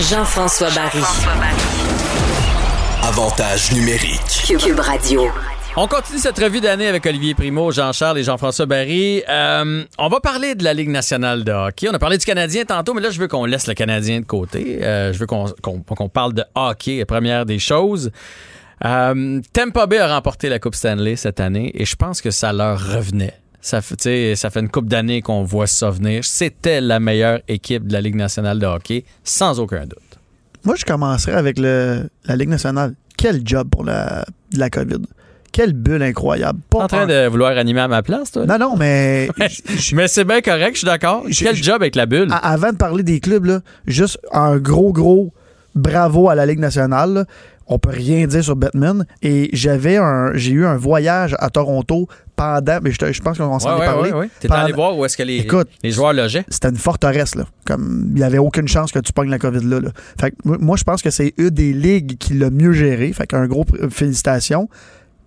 Jean-François Barry. Avantage numérique. Cube Radio. On continue cette revue d'année avec Olivier Primo, Jean-Charles et Jean-François Barry. Euh, on va parler de la Ligue nationale de hockey. On a parlé du Canadien tantôt, mais là, je veux qu'on laisse le Canadien de côté. Euh, je veux qu'on qu'on- qu'on parle de hockey, première des choses. Euh, Tampa Bay a remporté la Coupe Stanley cette année et je pense que ça leur revenait. Ça fait, ça une coupe d'années qu'on voit ça venir. C'était la meilleure équipe de la Ligue nationale de hockey, sans aucun doute. Moi, je commencerai avec le, la Ligue nationale. Quel job pour la, la COVID. Quelle bulle incroyable. Pas en train un- de vouloir animer à ma place, toi? Non, non, mais Mais c'est bien correct, je suis d'accord. Quel job avec la bulle? avant de parler des clubs, là, juste un gros, gros bravo à la Ligue nationale. là. On peut rien dire sur Batman. Et j'avais un, j'ai eu un voyage à Toronto pendant, mais je, je pense qu'on s'en Ouais, est parlé. ouais, ouais. T'es allé voir où est-ce que les, Écoute, les joueurs logeaient? c'était une forteresse, là. Comme, il n'y avait aucune chance que tu pognes la COVID là. là. Fait que moi, je pense que c'est eux des ligues qui l'a mieux géré. Fait qu'un gros félicitations.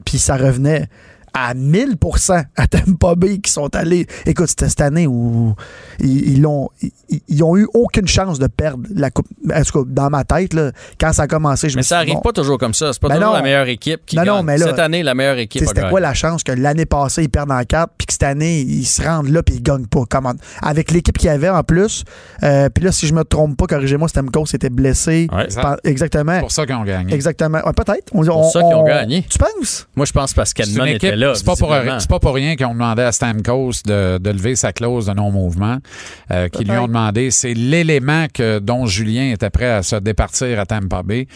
Puis ça revenait à 1000% à Tampa Bay qui sont allés. Écoute, c'était cette année où ils, ils ont, ils, ils ont eu aucune chance de perdre la coupe. En tout cas, dans ma tête, là, quand ça a commencé, je Mais me ça suis dit, arrive bon, pas toujours comme ça. C'est pas Ben toujours non. la meilleure équipe qui non, gagne. mais là, Cette année, la meilleure équipe C'était quoi la chance que l'année passée, ils perdent en 4 puis que cette année, ils se rendent là puis ils gagnent pas? Comment? Avec l'équipe qu'il y avait en plus, euh, puis là, si je me trompe pas, corrigez-moi, Stamkos était blessé. Ouais. Ça- Pen- Exactement. C'est pour ça qu'ils ont gagné. Exactement. Ouais, Peut-être. On, pour ça qu'ils ont gagné. Tu penses? Moi, je pense parce C'est qu'Edmond était là. C'est pas, pour, pas pour rien qu'ils ont demandé à Stamkos de, de lever sa clause de non-mouvement, euh, qu'ils lui ont demandé. C'est l'élément que, dont Julien était prêt à se départir à Tampa Bay.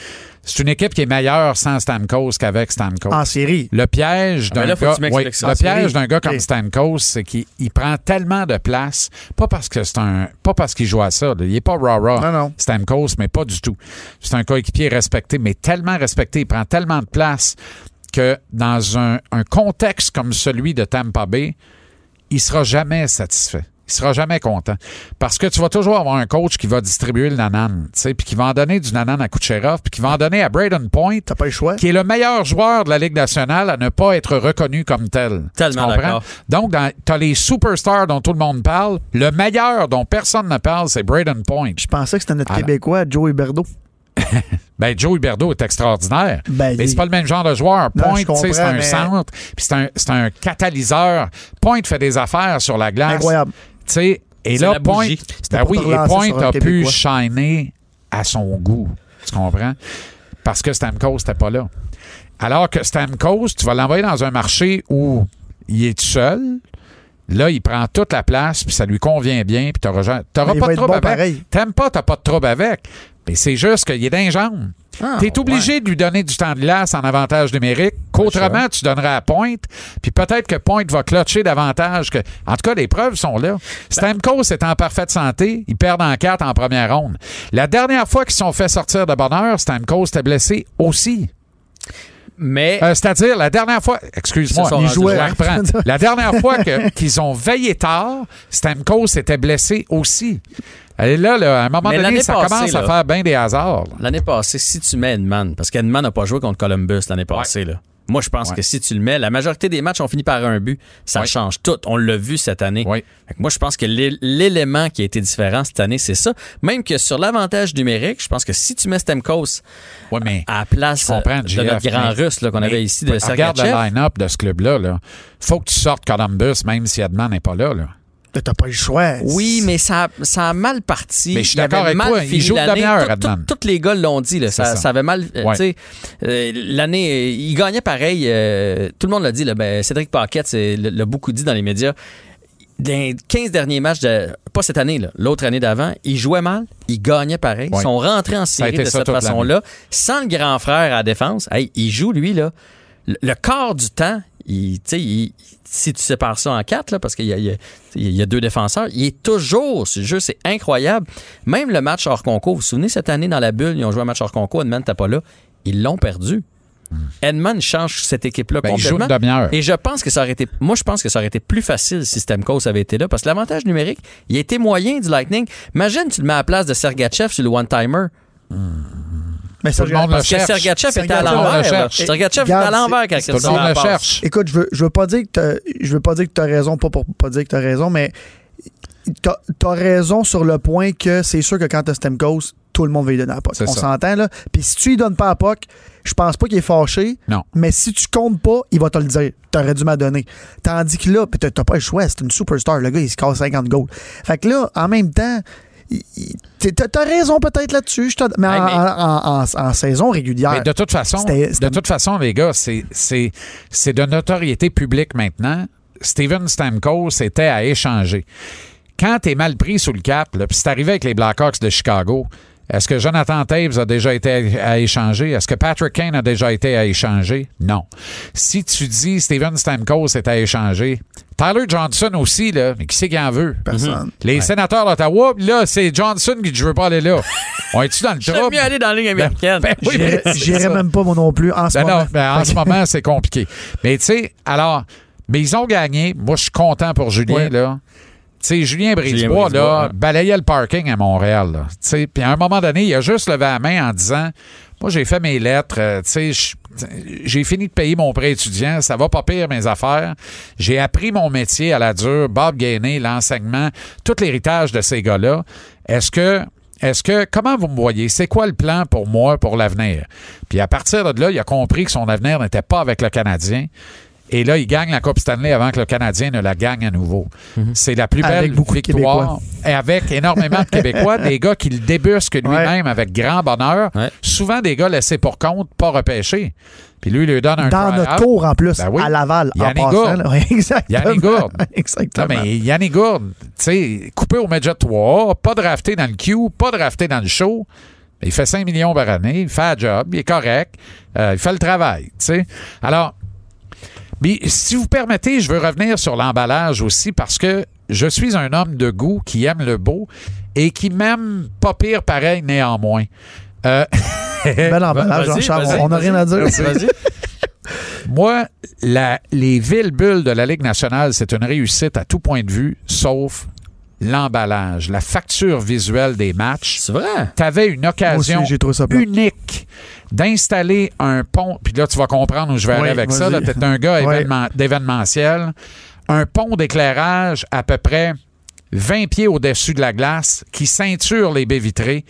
C'est une équipe qui est meilleure sans Stamkos qu'avec Stamkos. En série. Le piège Ah, d'un gars, oui, le piège d'un gars comme Ok. Stamkos, c'est qu'il il prend tellement de place, pas parce que c'est un, pas parce qu'il joue à ça. là. Il est pas rah rah. Non, non. Stamkos, mais pas du tout. C'est un coéquipier respecté, mais tellement respecté, il prend tellement de place que dans un, un contexte comme celui de Tampa Bay, il sera jamais satisfait. Il sera jamais content. Parce que tu vas toujours avoir un coach qui va distribuer le nanan, tu sais, puis qui va en donner du nanan à Kucherov, puis qui va en donner à Braden Point, T'as pas le choix. qui est le meilleur joueur de la Ligue nationale à ne pas être reconnu comme tel. Tellement Tu comprends? d'accord. Donc, tu as les superstars dont tout le monde parle. Le meilleur dont personne ne parle, c'est Braden Point. Je pensais que c'était notre là. Québécois, Joey Berdo. Ben, Joe Huberdeau est extraordinaire. Ben, mais c'est pas le même genre de joueur. Point, je tu sais, c'est un mais- centre, puis c'est un, c'est un catalyseur. Point fait des affaires sur la glace. Incroyable. Tu sais, et là, Point, ben oui, et Point a pu shiner à son goût. Tu comprends? Parce que Stamkos n'était pas là. Alors que Stamkos, tu vas l'envoyer dans un marché où il est tout seul. Là, il prend toute la place, puis ça lui convient bien, puis t'auras il pas de trouble bon avec. T'aimes pas, t'as pas de trouble avec. Mais c'est juste qu'il est dans les jambes. Ah, T'es obligé de lui donner du temps de glace en avantage numérique, qu'autrement tu donnerais à Pointe, puis peut-être que Pointe va clutcher davantage que. En tout cas, les preuves sont là. Stamkos est en parfaite santé, ils perdent en quatre en première ronde. La dernière fois qu'ils se sont fait sortir de bonheur, Stamkos était blessé aussi. Mais Euh, C'est-à-dire, la dernière fois, excuse-moi, Ils reprends. la dernière fois qu'ils ont veillé tard, Stamkos était blessé aussi. Et là, là, à un moment Mais donné, ça passée, commence à faire bien des hasards. l'année passée, si tu mets Edman, parce qu'Edman n'a pas joué contre Columbus l'année passée, là. Moi, je pense Ouais. que si tu le mets, la majorité des matchs ont fini par un but. Ça Ouais. change tout. On l'a vu cette année. Moi, je pense que l'é- l'élément qui a été différent cette année, c'est ça. Même que sur l'avantage numérique, je pense que si tu mets Stemkos mais à la place de notre grand russe qu'on avait ici de Regarde le Sergachev, line-up de ce club-là. Là. Faut que tu sortes Columbus, même si Edman n'est pas là. là. T'as pas le choix. Oui, mais ça, ça a mal parti. Mais je suis d'accord avec mal toi, il joue demi-heure, Tout- tout- Edman. Tous les gars l'ont dit. Là, ça, ça. ça avait mal. euh, Ouais. tu sais, euh, L'année, euh, il gagnait pareil. euh, tout le monde l'a dit. Là, ben, Cédric Paquette c'est- l'a beaucoup dit dans les médias. Dans les 15 derniers matchs, de, pas cette année, là, l'autre année d'avant, il jouait mal, il gagnait pareil. Ils Ouais. sont rentrés en série de cette façon-là, sans le grand frère à la défense. Hey, il joue, lui, là. Le, le quart du temps, il, il- si tu sépares ça en quatre, là, parce qu'il y a, il y a- il y a deux défenseurs, il est toujours le jeu. C'est incroyable. Même le match hors concours, vous vous souvenez, cette année, dans la bulle, ils ont joué un match hors concours, Edmond n'était pas là. Ils l'ont perdu. Edmond change cette équipe-là Ben, il joue complètement. une demi-heure. Et je pense que ça aurait été. Moi, je pense que ça aurait été plus facile si Stamkos avait été là. Parce que l'avantage numérique, il été moyen du Lightning. Imagine, tu le mets à la place de Sergachev sur le one-timer. Mais ça, Tout le monde le Parce que cherche. Sergachev était à l'envers. Sergachev était à l'envers quand c'est- Tout le monde le passe. cherche. Écoute, je veux, je veux pas dire que t'as- je veux pas dire que tu as raison, pas pour pas dire que tu as raison, mais t'as as raison sur le point que c'est sûr que quand t'as Stemkos, tout le monde va lui donner la POC. On s'entend, là. Puis si tu lui donnes pas la POC, je pense pas qu'il est fâché. Non. Mais si tu comptes pas, il va te le dire. T'aurais dû m'en donner. Tandis que là, pis t'as t'as pas le choix, c'est une superstar. Le gars, il se casse 50 goals. Fait que là, en même temps, il- il- t'as raison peut-être là-dessus. Mais, en, mais- en- en- en saison régulière. Mais de toute façon, de toute façon, les gars, c'est, c'est, c'est de notoriété publique maintenant. Steven Stamkos était à échanger. Quand t'es mal pris sous le cap, puis c'est arrivé avec les Blackhawks de Chicago, est-ce que Jonathan Taves a déjà été à, à échanger? Est-ce que Patrick Kane a déjà été à échanger? Non. Si tu dis Steven Stamkos est à échanger, Tyler Johnson aussi, là, mais qui c'est qui en veut? Personne. Les sénateurs d'Ottawa, là, c'est Johnson qui dit je veux pas aller là. On est-tu dans le J'aime trouble? mieux aller dans la ligne américaine. Ben oui, c'est j'irais ça. même pas moi non plus en ce Ben moment. non, ben en ce moment, c'est compliqué. Mais tu sais, alors, mais ils ont gagné. Moi, je suis content pour Julien, Ouais. là. Tu sais, Julien Brisebois, là, balayait le parking à Montréal, là. Tu sais, puis à un moment donné, il a juste levé la main en disant Moi, j'ai fait mes lettres, euh, tu sais, j'ai fini de payer mon prêt étudiant, ça va pas pire mes affaires. J'ai appris mon métier à la dure, Bob Gainé, l'enseignement, tout l'héritage de ces gars-là. Est-ce que est-ce que, comment vous me voyez? C'est quoi le plan pour moi, pour l'avenir? Puis à partir de là, il a compris que son avenir n'était pas avec le Canadien. Et là, il gagne la Coupe Stanley avant que le Canadien ne la gagne à nouveau. C'est la plus Avec belle beaucoup victoire. Et avec énormément de Québécois, des gars qui le débusquent lui-même avec grand bonheur. Ouais. Souvent des gars laissés pour compte, pas repêchés. Puis lui, il lui donne un Dans notre cours en plus, Ben oui. à Laval. en Yannick passant, Gourde. exactement. Yannick Gourde. Non, exactement. mais Yannick Gourde, tu sais, coupé au Midget 3, pas drafté dans le Q, pas drafté dans le show. Il fait 5 millions par année, il fait un job, il est correct, euh, il fait le travail, tu sais. Alors, mais si vous permettez, je veux revenir sur l'emballage aussi parce que je suis un homme de goût qui aime le beau et qui m'aime pas pire pareil néanmoins. Euh, Bel emballage, Jean-Charles. vas-y, On n'a rien à dire. Moi, la- les villes bulles de la Ligue nationale, c'est une réussite à tout point de vue, sauf l'emballage, la facture visuelle des matchs. C'est vrai? Tu avais une occasion aussi, unique d'installer un pont. Puis là, tu vas comprendre où je vais aller avec ça. Tu es un gars événement- d'événementiel. Un pont d'éclairage à peu près 20 pieds au-dessus de la glace qui ceinture les baies vitrées.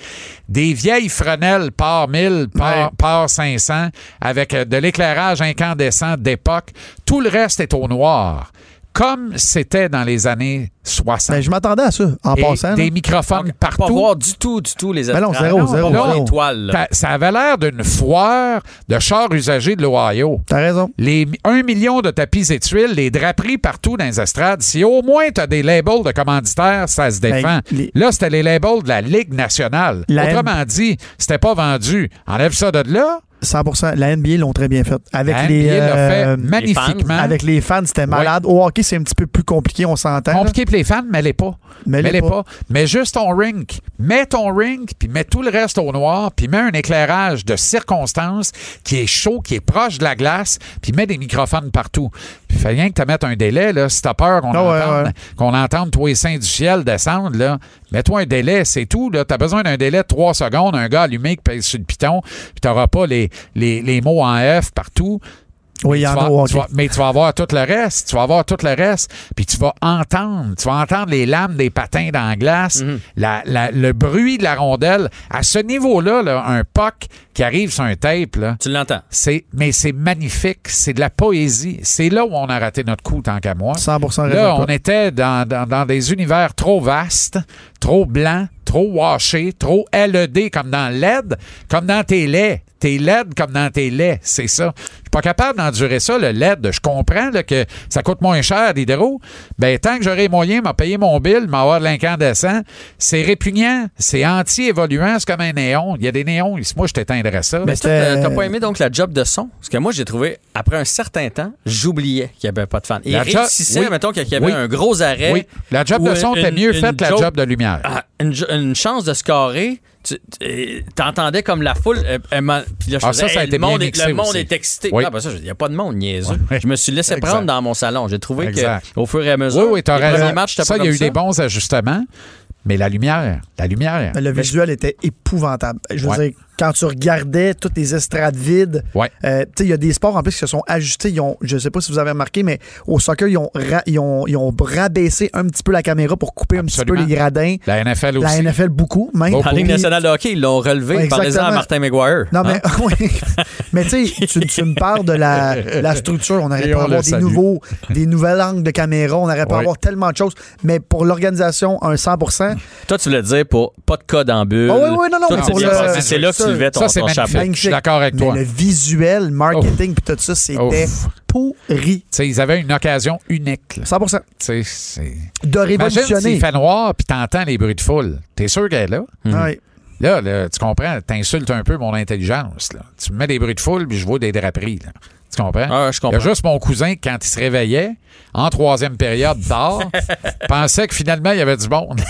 Des vieilles frenelles par 1000, par, Ouais. par 500 avec euh, de l'éclairage incandescent d'époque. Tout le reste est au noir. Comme c'était dans les années 60. Ben, je m'attendais à ça, en Et passant. des là. microphones Pas partout. voir du tout, du tout les Ben non, estrades. zéro, Pas zéro, zéro. là. Ça- Ça avait l'air d'une foire de chars usagés de l'Ohio. T'as raison. Les 1 million de tapis et tuiles, les draperies partout dans les estrades. Si au moins tu as des labels de commanditaires, ça se défend. Ben, les- Là, c'était les labels de la Ligue nationale. La Autrement dit, c'était pas vendu. Enlève ça de là. 100% La NBA l'ont très bien fait. Avec La les, NBA l'a fait euh, magnifiquement. avec les fans, c'était malade. Au hockey, c'est un petit peu plus compliqué, on s'entend. Compliqué pour les fans, mais les pas. Mais Mais les les pas. pas. Mais juste ton rink. Mets ton rink, puis mets tout le reste au noir, puis mets un éclairage de circonstance qui est chaud, qui est proche de la glace, puis mets des microphones partout. Fais rien que te mettre un délai, là, si t'as peur qu'on Ah ouais, entende, ouais. entende les saints du ciel descendre, là. Mets-toi un délai, c'est tout, là. T'as besoin d'un délai de 3 secondes, un gars allumé qui pèse sur le piton, puis t'auras pas les, les, les mots en F partout. Oui, il y en a mais tu vas avoir tout le reste. Tu vas avoir tout le reste. Puis tu vas entendre. Tu vas entendre les lames des patins dans la glace, Mhm. la- la- le bruit de la rondelle. À ce niveau-là, là, un puck qui arrive sur un tape, là, Tu l'entends. c'est, mais c'est magnifique. C'est de la poésie. C'est là où on a raté notre coup, tant qu'à moi. 100 Là, raison. on était dans, dans- dans des univers trop vastes, trop blancs, trop washés, trop LED comme dans LED, comme dans tes laits. T'es laide comme dans tes laits, c'est ça. Je suis pas capable d'endurer ça, le LED. Je comprends là, que ça coûte moins cher, l'hydro. Ben, tant que j'aurai les moyens, m'a payer mon bill, m'avoir de l'incandescent, c'est répugnant, c'est anti-évoluant, c'est comme un néon. Il y a des néons, ici, moi, je t'éteindrais ça. Mais t'as pas aimé donc la job de son? Parce que moi, j'ai trouvé, après un certain temps, j'oubliais qu'il n'y avait pas de fan. Il La job- réussissait, oui. mettons, qu'il y avait Oui. un gros arrêt. oui, la job de son était mieux faite que la job de lumière. Une, chance de scorer. Tu euh, t'entendais comme la foule. euh, euh, ma- puis là, je Ah, faisais, ça, ça a Hey, été le monde, est, mixé le monde aussi. est excité. Oui. Ah, ben ça, il n'y a pas de monde niaiseux. Je me suis laissé Exact. prendre dans mon salon. J'ai trouvé qu'au fur et à mesure, Oui, oui, les raison. premiers matchs, c'était ça, pas il y a eu des bons ajustements, mais la lumière, la lumière. Le visuel était épouvantable. Je veux Ouais. dire, quand tu regardais toutes les estrades vides, Ouais. euh, il y a des sports en plus qui se sont ajustés. Ils ont, je sais pas si vous avez remarqué, mais au soccer, ils ont, ra- ils ont, ils ont rabaissé un petit peu la caméra pour couper un petit peu les gradins. La NFL aussi. La NFL, beaucoup, même. Beaucoup. En Ligue nationale de hockey, ils l'ont relevé. Ouais, Parlez-en à. Martin McGuire. Non, Hein? mais, oui. mais tu sais, tu, me parles de la, la structure. On aurait pu avoir des, salue. nouveaux, des nouvelles angles de caméra. On aurait pu Oui. avoir tellement de choses. Mais pour l'organisation, un 100% Toi, tu voulais dire pour pas de code en bulle. Ah oui, oui, non, non, mais pour le-. C'est là que ça- levais ton, ça, c'est ton chapeau. Je suis d'accord avec mais toi. le visuel, marketing, puis tout ça, c'était pourri. Tu sais, ils avaient une occasion unique. là. 100 Tu sais, c'est- De Imagine révolutionner. s'il fait noir puis t'entends les bruits de foule. T'es sûr qu'elle est là? Ouais. Là, là, tu comprends, t'insultes un peu mon intelligence. Là. Tu me mets des bruits de foule puis je vois des draperies. Là. Tu comprends? Ah, je Il y a comprends. juste mon cousin, quand il se réveillait, en troisième période d'or, pensait que finalement, il y avait du monde.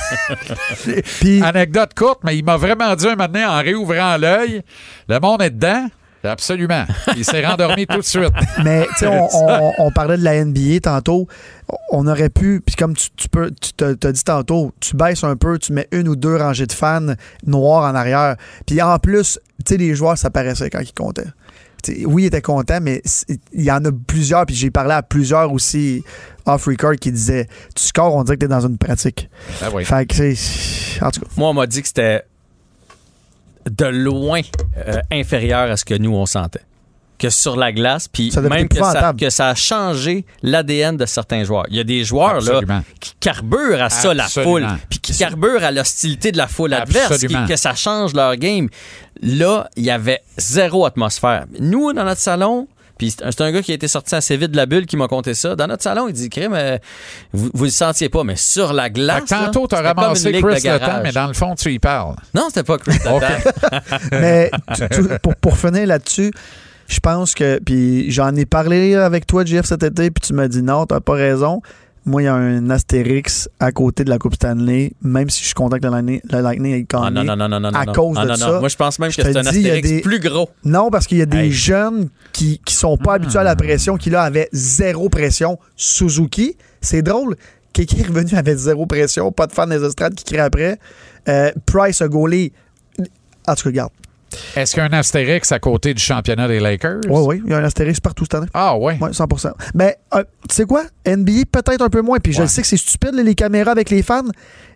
Puis, Anecdote courte, mais il m'a vraiment dit un matin, en réouvrant l'œil, le monde est dedans. Absolument. Il s'est rendormi tout de suite. mais tu sais, on, on- on parlait de la NBA tantôt. On aurait pu, puis comme tu, tu peux, tu t'as dit tantôt, tu baisses un peu, tu mets une ou deux rangées de fans noirs en arrière. Puis en plus, tu sais, les joueurs, ça paraissait quand ils comptaient. Oui, ils étaient contents, mais il y en a plusieurs, puis j'ai parlé à plusieurs aussi off-record qui disaient Tu scores, on dirait que t'es dans une pratique. Ah oui. Fait que c'est. En tout cas. Moi, on m'a dit que c'était de loin euh, inférieur à ce que nous, on sentait. Que sur la glace, puis même que ça, que ça a changé l'ADN de certains joueurs. Il y a des joueurs là, qui carburent à ça, la foule, puis qui carburent à l'hostilité de la foule adverse, qui- que ça change leur game. Là, il y avait zéro atmosphère. Nous, dans notre salon, puis c'est un- gars qui a été sorti assez vite de la bulle qui m'a conté ça. Dans notre salon, il dit Crime, euh, vous, vous le sentiez pas, mais sur la Fait glace. que tantôt, t'as ramassé Chris Le Temps, mais dans le fond, tu y parles. Non, c'était pas Chris OK. Letang. Mais tu- tu- pour, pour finir là-dessus, je pense que. Puis j'en ai parlé avec toi, Jeff, cet été, puis tu m'as dit non, t'as pas raison. Moi, il y a un Astérix à côté de la Coupe Stanley, même si je suis content que le Lightning, ait gagné. Non, non, non, non, non. à cause de ça. Moi, je pense même que c'est un Astérix plus gros. Non, parce qu'il y a des jeunes qui, qui sont pas habitués à la pression, qui là avaient zéro pression. Suzuki, c'est drôle. Quelqu'un est revenu avec zéro pression, pas de fan des estrades qui crient après. Euh, Price a gaulé. En tout cas, regarde. Est-ce qu'il y a un astérix à côté du championnat des Lakers? Oui, oui, il y a un Astérix partout cette année. Ah, ouais. Oui, 100% Mais euh, tu sais quoi? NBA, peut-être un peu moins. Puis je Ouais. sais que c'est stupide, les caméras avec les fans.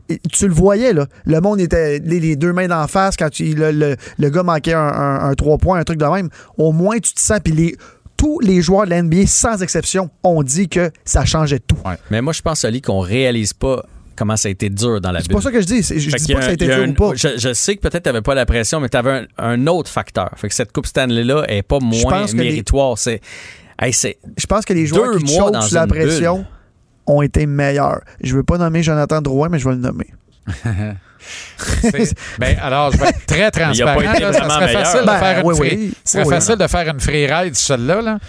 Et Tu le voyais, là. Le monde était les, les deux mains d'en face quand tu- le, le- le gars manquait un, un, un trois points, un truc de même. Au moins, tu te sens. Puis les, tous les joueurs de la NBA, sans exception, ont dit que ça changeait tout. Mais moi, je pense, Ali, qu'on réalise pas comment ça a été dur dans la C'est bulle. pas ça que je dis. C'est- Je Fait dis pas que ça a été dur un- ou pas. Je, je sais que peut-être tu n'avais pas la pression, mais tu avais un, un autre facteur. Fait que cette Coupe Stanley-là est pas moins pense que les- méritoire. C'est. Hey, c'est. Je pense que les joueurs qui chauffent sous la pression bulle. ont été meilleurs. Je veux pas nommer Jonathan Drouin, mais je vais le nommer. C'est- ben, alors, je vais être très il a pas transparent. été là. ça vraiment serait meilleur. facile, de, faire une free, oui. ce serait Oui, facile de faire une free ride, celle-là. Là.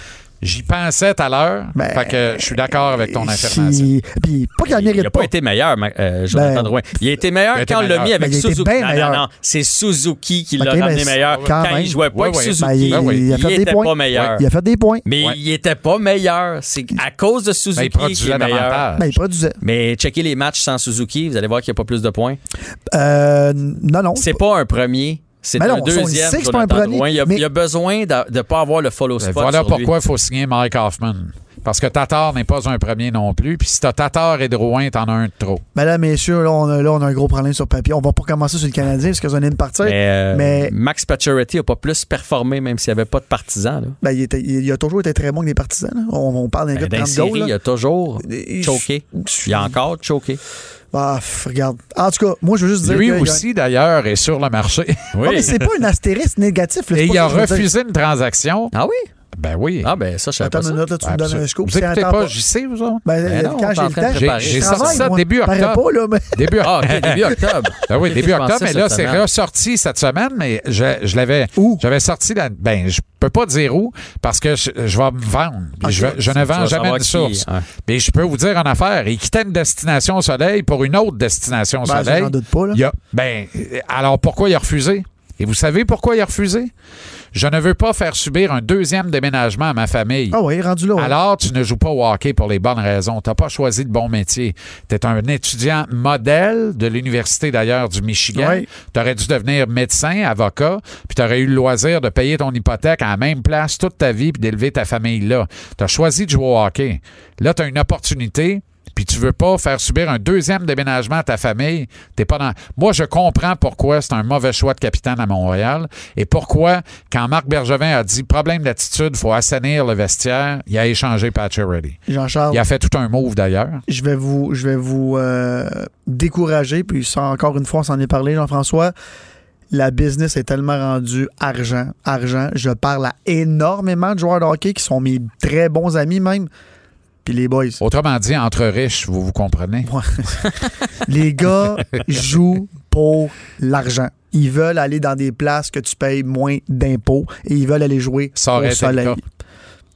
J'y pensais tout à l'heure. Ben, fait que je suis d'accord avec ton Si- affirmation. Puis pas qu'il Il n'a pas été meilleur, euh, Ben, Jonathan Drouin. Il a été meilleur il a été quand on l'a mis avec Ben, Suzuki. non, non, non, c'est Suzuki qui l'a Ok, ramené meilleur. quand il jouait pas Ouais, avec. Suzuki, Ben, il, Ben oui. il a fait il des était points. pas meilleur. Il a fait des points. Mais Ouais. il était pas meilleur. C'est à cause de Ben, Suzuki il qu'il produisait est meilleur. davantage. Ben, il produisait. Mais checker les matchs sans Suzuki, vous allez voir qu'il n'y a pas plus de points. Euh, non, non. C'est pas un premier. C'est Mais un non, deuxième. sait que c'est pas un premier, Drouin. Il, a, mais- il a besoin de ne pas avoir le follow Ben, spot. voilà sur pourquoi il faut signer Mike Hoffman. Parce que Tatar n'est pas un premier non plus. Puis si t'as Tatar et Drouin, t'en as un de trop. Ben là, messieurs, là, on a, là, on a un gros problème sur papier. On va pas commencer sur le Canadien parce qu'ils ont une partie. Mais, euh, mais- Max Pacioretty a pas plus performé, même s'il n'y avait pas de partisans. là. Ben, il, était- il- il a toujours été très bon avec les partisans. là. On, on parle d'un Ben, gars de dans les 30 goals. séries, là. il a toujours choqué. Il a encore choqué. Ah, f- regarde. En tout cas, moi, je veux juste dire. Lui que a- aussi, d'ailleurs, est sur le marché. Ah, mais c'est pas un astérisque négatif. là, Et il a dire. refusé une transaction. Ah oui? Ben oui. Ah ben ça, je savais Attends pas ça. une minute, là, tu me donnes un scoop. Vous écoutez pas pas- JC, vous autres? Ben, Ben non, quand j'ai le temps. J'ai sorti ça moi. début Paraît octobre. pas, là, mais... Début Ah, ok, début octobre. Ben oui, début octobre, mais là, c'est ressorti cette semaine, mais je, je l'avais. Où? J'avais sorti la. Ben, je peux pas dire où, parce que je, je vais me vendre. Je, ne vends jamais une qui- source. ouais. Mais je peux vous dire en affaire, il quittait une destination au soleil pour une autre destination au Ben, soleil. doute pas, là. Il a- ben, alors pourquoi il a refusé? Et vous savez pourquoi il a refusé? Je ne veux pas faire subir un deuxième déménagement à ma famille. Ah oui, rendu là. ouais. Alors, tu ne joues pas au hockey pour les bonnes raisons. Tu n'as pas choisi le bon métier. Tu es un étudiant modèle de l'Université d'ailleurs du Michigan. Tu aurais dû devenir médecin, avocat, puis tu aurais eu le loisir de payer ton hypothèque à la même place toute ta vie puis d'élever ta famille là. Tu as choisi de jouer au hockey. Là, tu as une opportunité. Puis tu veux pas faire subir un deuxième déménagement à ta famille, t'es pas dans. Moi, je comprends pourquoi c'est un mauvais choix de capitaine à Montréal et pourquoi, quand Marc Bergevin a dit problème d'attitude, faut assainir le vestiaire, il a échangé Pacioretty. Jean-Charles, Il a fait tout un move d'ailleurs. je vais vous, je vais vous euh, décourager, puis ça, encore une fois, on s'en est parlé, Jean-François. La business est tellement rendue argent, argent. Je parle à énormément de joueurs de hockey qui sont mes très bons amis même. Puis les boys, Autrement dit, entre riches, vous vous comprenez. les gars jouent pour l'argent. Ils veulent aller dans des places que tu payes moins d'impôts et ils veulent aller jouer Ça au soleil.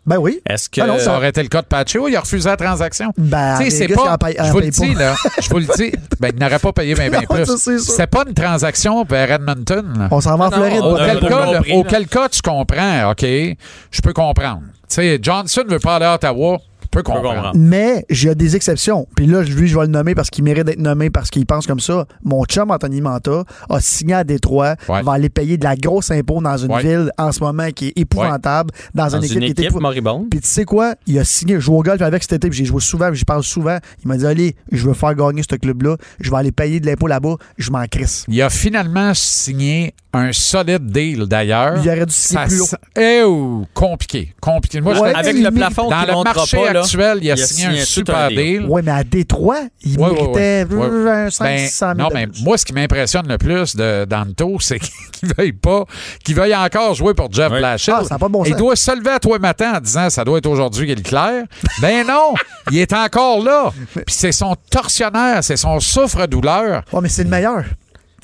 Ben oui. Est-ce que Ah non, Ça aurait été le cas de Pacho, il a refusé la transaction. Ben, Tu sais, c'est pas. paye- Je vous le dis, là. Je vous le dis. Ben, il n'aurait pas payé bien, Non, plus. C'est pas une transaction vers Edmonton, là. On s'en va en Ah Floride. Auquel cas, là, compris, là. auquel cas, tu comprends, OK, je peux comprendre. Tu sais, Johnson veut pas aller à Ottawa, peux comprendre. comprendre. Mais j'ai des exceptions. Puis là, lui, je vais le nommer parce qu'il mérite d'être nommé parce qu'il pense comme ça. Mon chum Anthony Manta a signé à Détroit, Ouais. va aller payer de la grosse impôt dans une Ouais. ville en ce moment qui est épouvantable, dans, dans une équipe une qui est équipe épouvantable. moribonde? Puis tu sais quoi? Il a signé, je joue au golf avec cet été, puis j'ai joué souvent, puis j'y parle souvent. Il m'a dit, allez, je veux faire gagner ce club-là, je vais aller payer de l'impôt là-bas, je m'en crisse. Il a finalement signé un solide deal, d'ailleurs. Il aurait dû signer Ça plus haut. Eh, oh, compliqué, compliqué. Moi, je Ouais, te- Avec le plafond dans le marché pas, là, actuel, il a, il a signé un signé super un deal. deal. Ouais, mais à Détroit, il Ouais, méritait ouais. euh, Ouais. 500 Ben, 000 non, mais moi, ce qui m'impressionne le plus de Danto, c'est qu'il veuille pas, qu'il veuille encore jouer pour Jeff Ouais. Blashill. Ah, ça pas bon Il sens. doit se lever à toi matin en disant ça doit être aujourd'hui qu'il est clair. Ben non, il est encore là. Puis c'est son tortionnaire, c'est son souffre-douleur. Ouais, mais c'est le meilleur.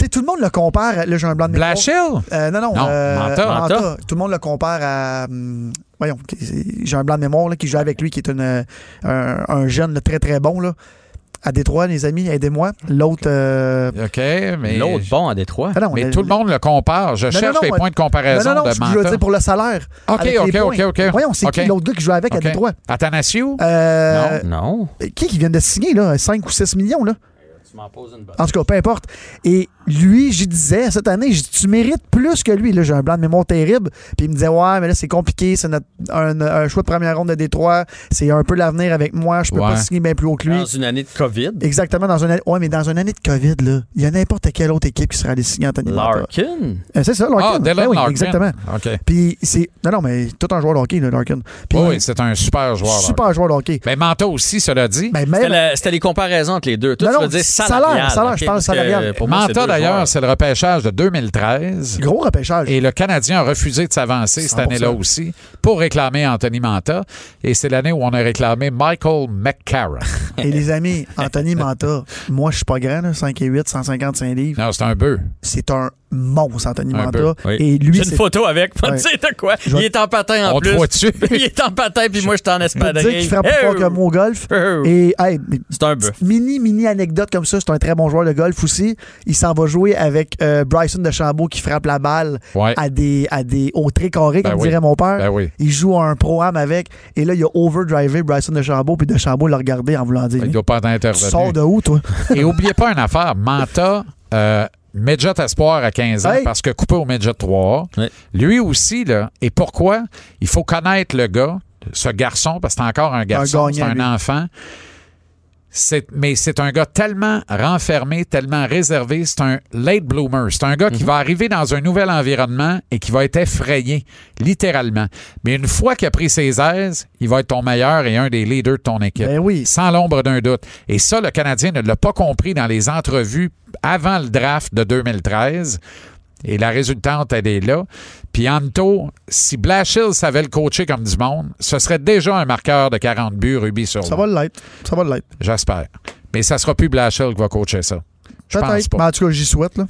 Sais, tout le monde le compare. Là, j'ai un blanc de mémoire. Euh, non, non. Non, euh, Manta. Manta. Tout le monde le compare à. hum, voyons, j'ai un blanc de mémoire là, qui joue avec lui, qui est une, un, un jeune là, très, très bon. Là. À Détroit, les amis, aidez-moi. L'autre. euh, OK, mais. L'autre bon à Détroit. ah non, Mais tout le monde le compare. Je non, cherche non, les points de Non, comparaison non, non, de je veux dire pour le salaire. OK, OK. OK, OK. Voyons, c'est OK. qui l'autre gars qui joue avec à. Détroit? Athanasiou? Euh, Non. Qui qui vient de signer, là? 5 ou 6 millions, là? Tu m'en poses une bonne. En tout cas, peu importe. Et lui, j'y disais cette année, j'ai dit, tu mérites plus que lui. Là, j'ai un blanc de mémoire terrible. Puis il me disait, ouais, mais là, c'est compliqué. C'est notre- un, un choix de première ronde de Détroit. C'est un peu l'avenir avec moi. Je peux Ouais. pas signer bien plus haut que lui. Dans une année de COVID, Exactement, dans une année. Ouais, mais dans une année de COVID, là, il y a n'importe quelle autre équipe qui serait allée signer Anthony. Larkin? Euh, c'est ça, Larkin. Ah, Dylan Ben oui, Larkin. Exactement. OK. Puis c'est. Non, non, mais tout un joueur de hockey, là, Larkin. Puis, oui, c'est un super joueur. super joueur de hockey. Mais Manta aussi, cela dit. Ben, C'était même. C'était les comparaisons entre les deux. Toi, Non, tu non, veux dire salaire, salarial. salaire, je parle salarial. pour moi, c'est Manta, deux d'ailleurs, c'est le repêchage de 2013. Gros repêchage. Et le Canadien a refusé de s'avancer cette 100%. année-là aussi pour réclamer Anthony Manta. Et c'est l'année où on a réclamé Michael McCarron. Et les amis, Anthony Manta, moi, je suis pas grand, là, 5 et 8, 155 livres. non, c'est un bœuf. C'est un monstre, Anthony Un Manta. peu, oui. Et lui, J'ai une photo avec. Ouais. Tu sais de quoi? Il est en patin en On plus. voit dessus. Il est en patin, puis moi, je suis en espadrille. dire qu'il frappe plus fort que moi au golf. Et, hey, mais- C'est un bœuf. Mini, mini anecdote comme ça, c'est un très bon joueur de golf aussi. Il s'en va jouer avec euh, Bryson de Chambault qui frappe la balle Ouais. à des, à des au très carré, Ben comme oui. dirait mon père. Ben oui. Il joue un pro-am avec. Et là, il a overdrivé Bryson de Chambault, puis de Chambault l'a regardé en voulant dire Il ne doit pas être Tu sors de où, toi Et oubliez pas une affaire. Manta, euh, Midget Espoir à 15 ans Hey. parce que coupé au Midget 3 Ouais. Lui aussi, là. Et pourquoi? Il faut connaître le gars. ce garçon, parce que c'est encore un garçon, c'est un lui. enfant. C'est- mais c'est un gars tellement renfermé, tellement réservé. C'est un late bloomer. C'est un gars qui va arriver dans un nouvel environnement et qui va être effrayé, littéralement. Mais une fois qu'il a pris ses aises, il va être ton meilleur et un des leaders de ton équipe. Ben oui. Sans l'ombre d'un doute. Et ça, le Canadien ne l'a pas compris dans les entrevues avant le draft de 2013. Et la résultante, elle est là. Puis Anto, si Blashill savait le coacher comme du monde, ce serait déjà un marqueur de 40 buts rubis sur Ça va l'être. Ça va l'être. J'espère. Mais ça sera plus Blashill qui va coacher ça. Je pense Peut-être. pas. Mais en tout cas, j'y souhaite. Là.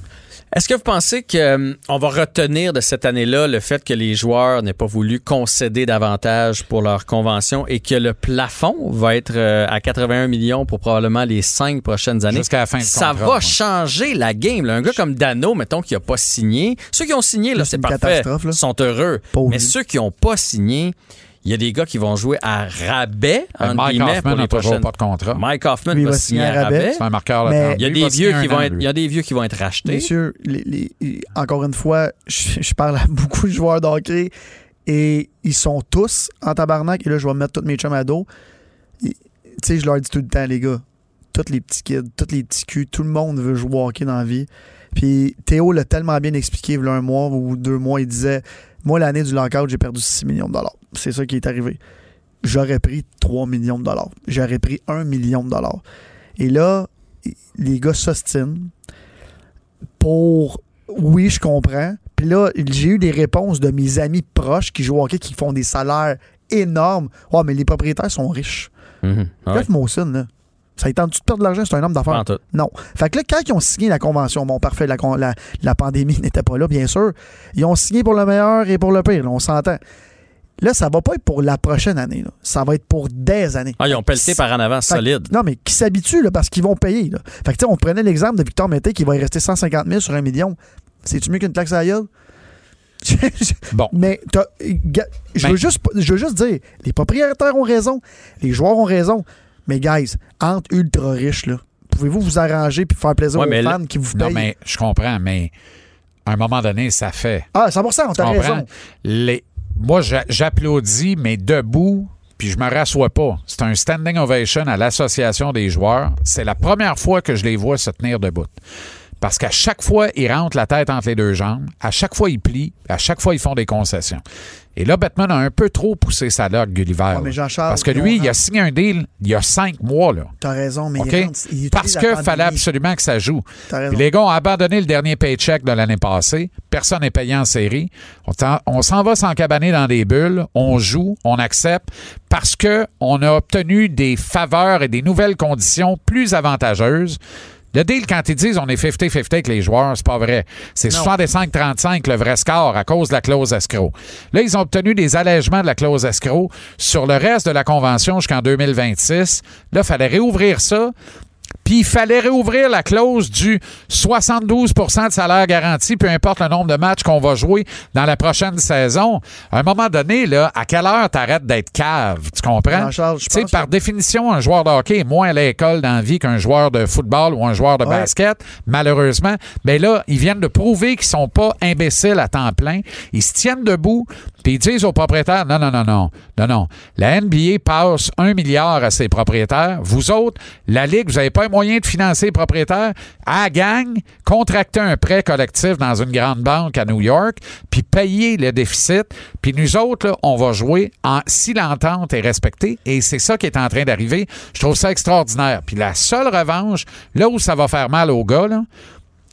Est-ce que vous pensez qu'on va retenir de cette année-là le fait que les joueurs n'aient pas voulu concéder davantage pour leur convention et que le plafond va être euh, à 81 millions pour probablement les cinq prochaines années? Jusqu'à la fin de Ça contrat, va ouais. changer la game. là. Un gars comme Dano, mettons, qui n'a pas signé. Ceux qui ont signé, là, C'est parfait. catastrophe, là. sont heureux. Mais lui. ceux qui n'ont pas signé, il y a des gars qui vont jouer à rabais, entre Euh, Mike guillemets, Hoffman pour les n'a toujours pas de contrat. Mike Hoffman va, va signer à rabais. C'est un marqueur. Il y a des va vieux signer qui vont être, il y a des vieux qui vont être rachetés. Messieurs, les- les- les- encore une fois, je, je parle à beaucoup de joueurs d'hockey et ils sont tous en tabarnak. Et là, je vais mettre tous mes chums à dos. Tu sais, je leur dis tout le temps, les gars, tous les petits kids, tous les petits culs, tout le monde veut jouer au hockey dans la vie. Puis Théo l'a tellement bien expliqué, il y a un mois ou deux mois, il disait Moi, l'année du lockout, j'ai perdu 6 millions de dollars. C'est ça qui est arrivé. J'aurais pris 3 millions de dollars. J'aurais pris 1 million de dollars. Et là, les gars s'ostinent pour oui, je comprends. Puis là, j'ai eu des réponses de mes amis proches qui jouent au hockey qui font des salaires énormes. Ouais, mais les propriétaires sont riches. Ah ouais. Mawson, là, ça tente tu de perdre de l'argent, c'est un homme d'affaires. Non. Fait que là, quand ils ont signé la convention, bon, parfait, la, la, la pandémie n'était pas là, bien sûr. Ils ont signé pour le meilleur et pour le pire, là, on s'entend. Là, ça va pas être pour la prochaine année. là. Ça va être pour des années. Ah, ils ont pelleté par en avant solide. Non, mais qui s'habituent là, parce qu'ils vont payer. Là. Fait que, tu sais, on prenait l'exemple de Victor Mété qui va y rester 150 000 sur un million. C'est-tu mieux qu'une taxe à la gueule? Bon. Mais je Ben- veux, juste, je veux juste dire, les propriétaires ont raison, les joueurs ont raison. Mais, guys, entre ultra riches, là, pouvez-vous vous arranger puis faire plaisir Ouais, aux mais fans là- qui vous Non, payent? mais je comprends, mais à un moment donné, ça fait. Ah, 100 on t'a comprends? raison. Les... Moi, j'a- j'applaudis, mais debout, puis je me rassois pas. C'est un standing ovation à l'association des joueurs. C'est la première fois que je les vois se tenir debout. Parce qu'à chaque fois, ils rentrent la tête entre les deux jambes. À chaque fois, ils plient. À chaque fois, ils font des concessions. Et là, Batman a un peu trop poussé sa log, Gulliver. Ouais, mais Parce que lui, ont- il a signé un deal il y a cinq mois. Là. T'as raison, mais il rentre- il Parce qu'il pandémie. fallait absolument que ça joue. Les gars ont abandonné le dernier paycheck de l'année passée. Personne n'est payé en série. On s'en va s'encabaner dans des bulles. On joue, on accepte parce que on a obtenu des faveurs et des nouvelles conditions plus avantageuses. Le deal, quand ils disent on est 50-50 avec les joueurs, c'est pas vrai. C'est 65-35 le vrai score à cause de la clause escroc. Là, ils ont obtenu des allègements de la clause escroc sur le reste de la convention jusqu'en 2026. Là, il fallait réouvrir ça. Puis il fallait réouvrir la clause du 72% de salaire garanti, peu importe le nombre de matchs qu'on va jouer dans la prochaine saison. À un moment donné, là, à quelle heure t'arrêtes d'être cave? Tu comprends? Je pense par que- définition, un joueur de hockey est moins à l'école dans la vie qu'un joueur de football ou un joueur de Ouais. basket, malheureusement. Mais là, ils viennent de prouver qu'ils sont pas imbéciles à temps plein. Ils se tiennent debout, puis ils disent aux propriétaires, non, non, non, non, non, non. La NBA passe un milliard à ses propriétaires. Vous autres, la Ligue, vous n'avez pas un moyen de financer les propriétaires. À la gang, contracter un prêt collectif dans une grande banque à New York, puis payer le déficit. Puis nous autres, on va jouer en, si l'entente est respectée. Et c'est ça qui est en train d'arriver. Je trouve ça extraordinaire. Puis la seule revanche, là où ça va faire mal aux gars,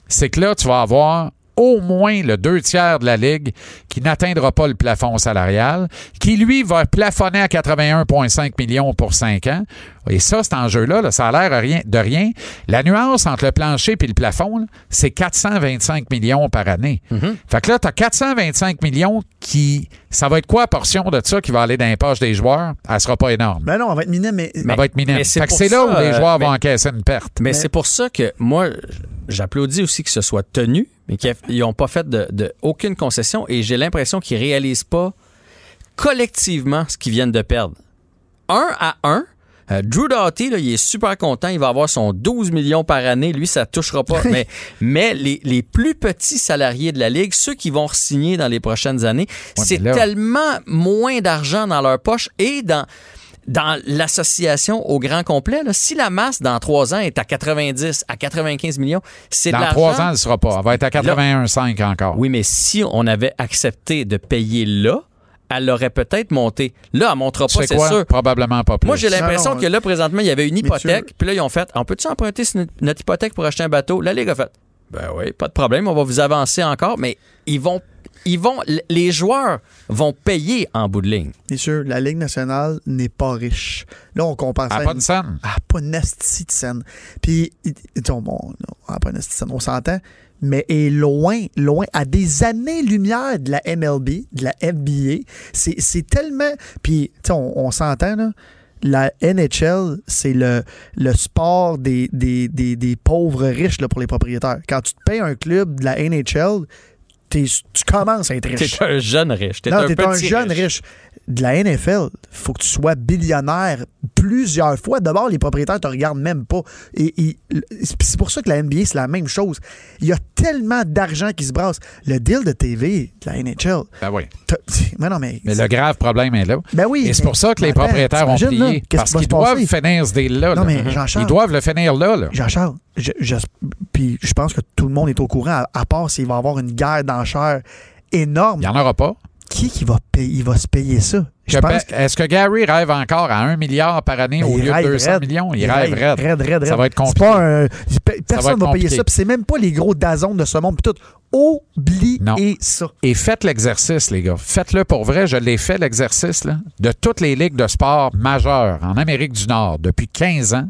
c'est que là, tu vas avoir au moins le deux tiers de la Ligue qui n'atteindra pas le plafond salarial, qui, lui, va plafonner à 81,5 millions pour 5 ans. Et ça, cet enjeu-là, là, ça a l'air rien- de rien. La nuance entre le plancher et le plafond, là, c'est 425 millions par année. Fait que là, tu as 425 millions qui... Ça va être quoi la portion de ça qui va aller dans les poches des joueurs? Elle sera pas énorme. Ben non, on va être minime, mais. Ça va être minime. mais c'est Fait que c'est là où les euh, joueurs vont mais- encaisser une perte. Mais, Mais- c'est pour ça que moi, j'applaudis aussi que ce soit tenu, mais qu'ils n'ont pas fait de, de aucune concession et j'ai l'impression qu'ils réalisent pas collectivement ce qu'ils viennent de perdre. Un à un, Euh, Drew Doughty, là, il est super content. Il va avoir son 12 millions par année. Lui, ça touchera pas. mais mais les, les plus petits salariés de la Ligue, ceux qui vont signer dans les prochaines années, c'est tellement moins d'argent dans leur poche et dans dans l'association au grand complet, là, si la masse dans trois ans est à 90 à 95 millions, c'est Dans trois ans, elle ne sera pas. Elle va être à 81,5 encore. Oui, mais si on avait accepté de payer là, elle aurait peut-être monté. Là, elle ne montera pas, c'est quoi? sûr. Probablement pas plus. Moi, j'ai l'impression que là, présentement, il y avait une hypothèque. Puis là, ils ont fait on peut-tu emprunter notre hypothèque pour acheter un bateau? La Ligue a fait ben oui, pas de problème, on va vous avancer encore. Mais ils vont. Ils vont, les joueurs vont payer en bout de ligne. Bien sûr, la Ligue nationale n'est pas riche. Là, on compare ça Ah, à pas de scène. Ah, pas de scène. Puis, bon, ah, pas de scène, on s'entend, mais est loin, loin, à des années-lumière de la MLB, de la NBA. C'est c'est tellement. Puis, tu sais, on, on s'entend, là. La NHL, c'est le, le sport des, des, des, des pauvres riches là, pour les propriétaires. Quand tu te payes un club de la NHL, tu commences à être riche. T'es un jeune riche. T'es Non, un t'es petit un jeune riche. De la NFL, faut que tu sois billionnaire plusieurs fois. D'abord, les propriétaires te regardent même pas. Et, et- c'est pour ça que la NBA, c'est la même chose. Il y a tellement d'argent qui se brasse. Le deal de TV de la NHL. Ben oui. Mais non, mais. Mais le grave problème est là. Ben oui, Et c'est pour ça que les propriétaires ont là, plié. Parce qu'ils doivent finir ce deal-là. Non, là. mais Jean-Charles- Ils doivent le finir là. là. Jean-Charles, je, je- puis je pense que tout le monde est au courant, à, à part s'il va y avoir une guerre d'enchères énorme. Il n'y en aura pas. Qui qui va, payer, il va se payer ça? Je pense Est-ce que Gary rêve encore à 1 milliard par année Ben, au lieu de rêve 200 raide. millions? Il, Il rêve raide. raide, raide, Ça va être C'est compliqué. pas un- pe- Personne être va payer ça. Puis c'est même pas les gros dazons de ce monde. Puis tout. Oubliez Non. ça. Et faites l'exercice, les gars. Faites-le pour vrai. Je l'ai fait, l'exercice, là, de toutes les ligues de sport majeures en Amérique du Nord depuis 15 ans.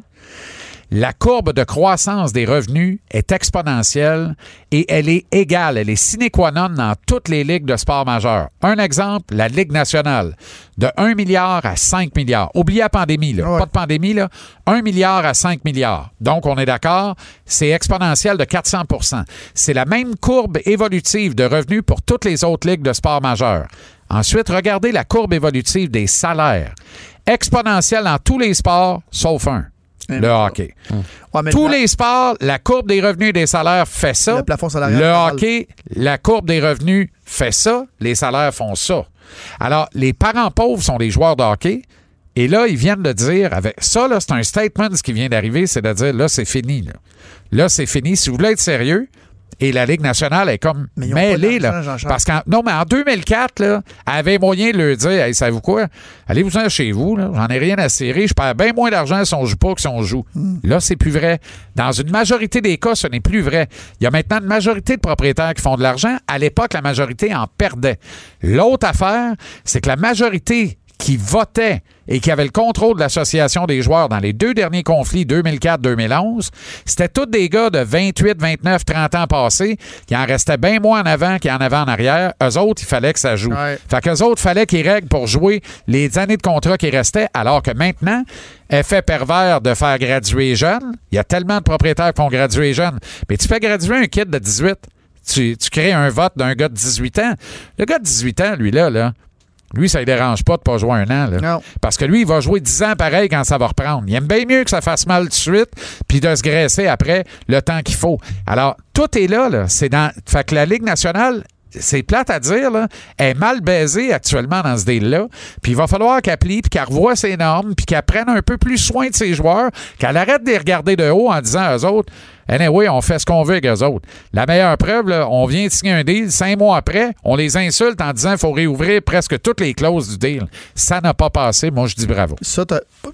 La courbe de croissance des revenus est exponentielle et elle est égale, elle est sine qua non dans toutes les ligues de sport majeures. Un exemple, la Ligue nationale, de 1 milliard à 5 milliards. Oubliez la pandémie, là. Ouais. Pas de pandémie, là. 1 milliard à 5 milliards. Donc, on est d'accord, c'est exponentiel de 400% C'est la même courbe évolutive de revenus pour toutes les autres ligues de sport majeures. Ensuite, regardez la courbe évolutive des salaires. Exponentielle dans tous les sports, sauf un, le hockey. Ouais, Tous le- les sports, la courbe des revenus et des salaires fait ça. Le plafond salarial Le hockey, la courbe des revenus fait ça. Les salaires font ça. Alors, les parents pauvres sont des joueurs de hockey. Et là, ils viennent de dire, avec ça, là, c'est un statement, ce qui vient d'arriver, c'est de dire, là, c'est fini. Là, là c'est fini. Si vous voulez être sérieux, et la Ligue nationale est comme Mais mêlée, là. Parce qu'en non, mais en 2004, là, elle avait moyen de leur dire, hey, savez-vous quoi? Allez-vous-en chez vous, là. J'en ai rien à serrer. Je perds bien moins d'argent si on joue pas que si on joue. Hmm. Là, c'est plus vrai. Dans une majorité des cas, ce n'est plus vrai. Il y a maintenant une majorité de propriétaires qui font de l'argent. À l'époque, la majorité en perdait. L'autre affaire, c'est que la majorité qui votait et qui avait le contrôle de l'association des joueurs dans les deux derniers conflits 2004-2011, c'était tous des gars de 28, 29, 30 ans passés qui en restaient bien moins en avant qu'il y en arrière. Eux autres, il fallait que ça joue. Ouais. Fait qu'eux autres, fallait qu'ils règlent pour jouer les années de contrat qui restaient, alors que maintenant, effet pervers de faire graduer jeune, il y a tellement de propriétaires qui font graduer jeunes. Mais tu fais graduer un kid de 18, tu, tu crées un vote d'un gars de 18 ans. Le gars de 18 ans, lui, là, là, lui, ça ne dérange pas de pas jouer un an. là. Non. Parce que lui, il va jouer 10 ans pareil quand ça va reprendre. Il aime bien mieux que ça fasse mal tout de suite, puis de se graisser après le temps qu'il faut. Alors, tout est là. là. C'est dans. Fait que la Ligue nationale. C'est plate à dire, là, est mal baisée actuellement dans ce deal-là. Puis il va falloir qu'elle plie, puis qu'elle revoie ses normes, puis qu'elle prenne un peu plus soin de ses joueurs, qu'elle arrête de les regarder de haut en disant à eux autres Anyway, on fait ce qu'on veut avec eux autres. La meilleure preuve, là, on vient de signer un deal, cinq mois après, on les insulte en disant qu'il faut réouvrir presque toutes les clauses du deal. Ça n'a pas passé. Moi, je dis bravo. Ça,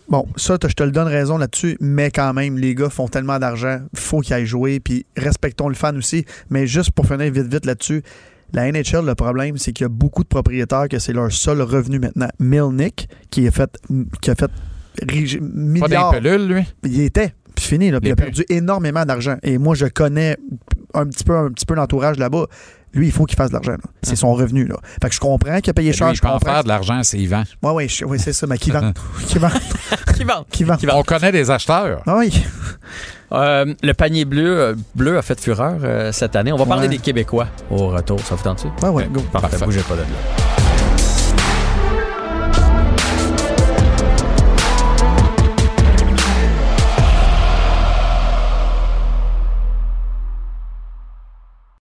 bon, ça, je te le donne raison là-dessus, mais quand même, les gars font tellement d'argent, faut qu'ils aillent jouer, puis respectons le fan aussi. Mais juste pour finir vite, vite là-dessus, la NHL, le problème, c'est qu'il y a beaucoup de propriétaires que c'est leur seul revenu maintenant. Milnick, qui a fait, qui a fait Pas milliards, des pelules, lui? il était, puis fini, là, puis Les il a perdu énormément d'argent. Et moi, je connais un petit peu, un petit peu l'entourage là-bas. Lui, il faut qu'il fasse de l'argent. C'est son revenu. Là. Fait que je comprends qu'il a payé cher. Lui, je peut en comprends. faire de l'argent, c'est Yvan. Je- ouais, c'est ça, mais qui vend? qui vend? Qui vend? Qui vend? On connaît des acheteurs. Ah oui. Euh, le panier bleu, euh, bleu a fait fureur euh, cette année. On va parler Ouais. des Québécois au retour. Ça vous tente-tu? Go. Parfait, Parfait. bougez pas de là.